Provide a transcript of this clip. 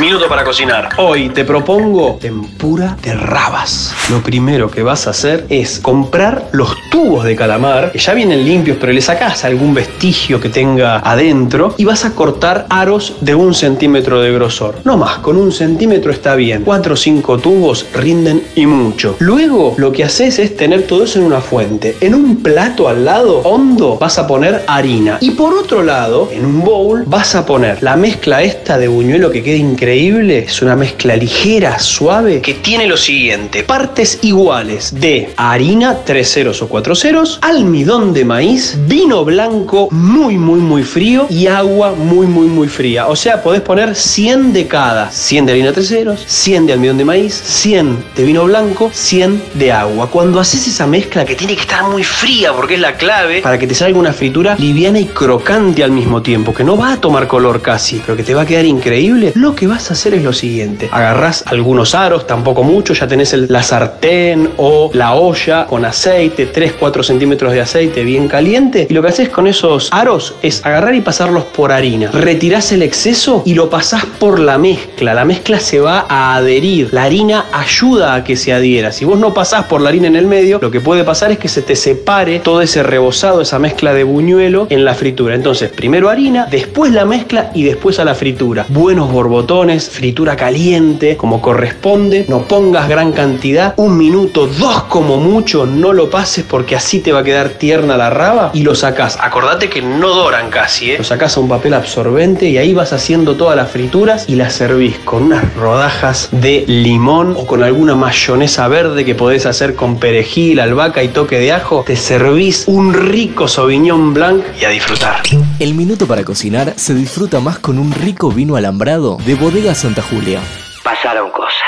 Minuto para cocinar. Hoy te propongo tempura de rabas. Lo primero que vas a hacer es comprar los tubos de calamar, que ya vienen limpios, pero le sacás algún vestigio que tenga adentro y vas a cortar aros de un centímetro de grosor. No más, con un centímetro está bien. Cuatro o cinco tubos rinden y mucho. Luego lo que haces es tener todo eso en una fuente. En un plato al lado hondo vas a poner harina. Y por otro lado, en un bowl vas a poner la mezcla esta de buñuelo que queda increíble. Es una mezcla ligera, suave, que tiene lo siguiente. Partes iguales de harina, tres ceros o cuatro ceros, almidón de maíz, vino blanco muy, muy, muy frío y agua muy, muy, muy fría. O sea, podés poner 100 de cada. 100 de harina tres ceros, 100 de almidón de maíz, 100 de vino blanco, 100 de agua. Cuando haces esa mezcla que tiene que estar muy fría porque es la clave para que te salga una fritura liviana y crocante al mismo tiempo, que no va a tomar color casi, pero que te va a quedar increíble, lo que vas a hacer es lo siguiente. Agarrás algunos aros, tampoco mucho, ya tenés la sartén o la olla con aceite, 3-4 centímetros de aceite bien caliente, y lo que haces con esos aros es agarrar y pasarlos por harina. Retirás el exceso y lo pasás por la mezcla. La mezcla se va a adherir. La harina ayuda a que se adhiera. Si vos no pasás por la harina en el medio, lo que puede pasar es que se te separe todo ese rebozado, esa mezcla de buñuelo en la fritura. Entonces, primero harina, después la mezcla y después a la fritura. Buenos borbotones, fritura caliente, como corresponde. No pongas gran cantidad, un minuto, dos como mucho, no lo pases porque así te va a quedar tierna la raba y lo sacás. Acordate que no doran casi, ¿eh? Lo sacás a un papel absorbente y ahí vas haciendo todas las frituras y las servís con unas rodajas de limón o con alguna mayonesa verde que podés hacer con perejil, albahaca y toque de ajo. Te servís un rico Sauvignon Blanc y a disfrutar. El minuto para cocinar se disfruta más con un rico vino alambrado de Bodega Santa Julia. Pasaron cosas.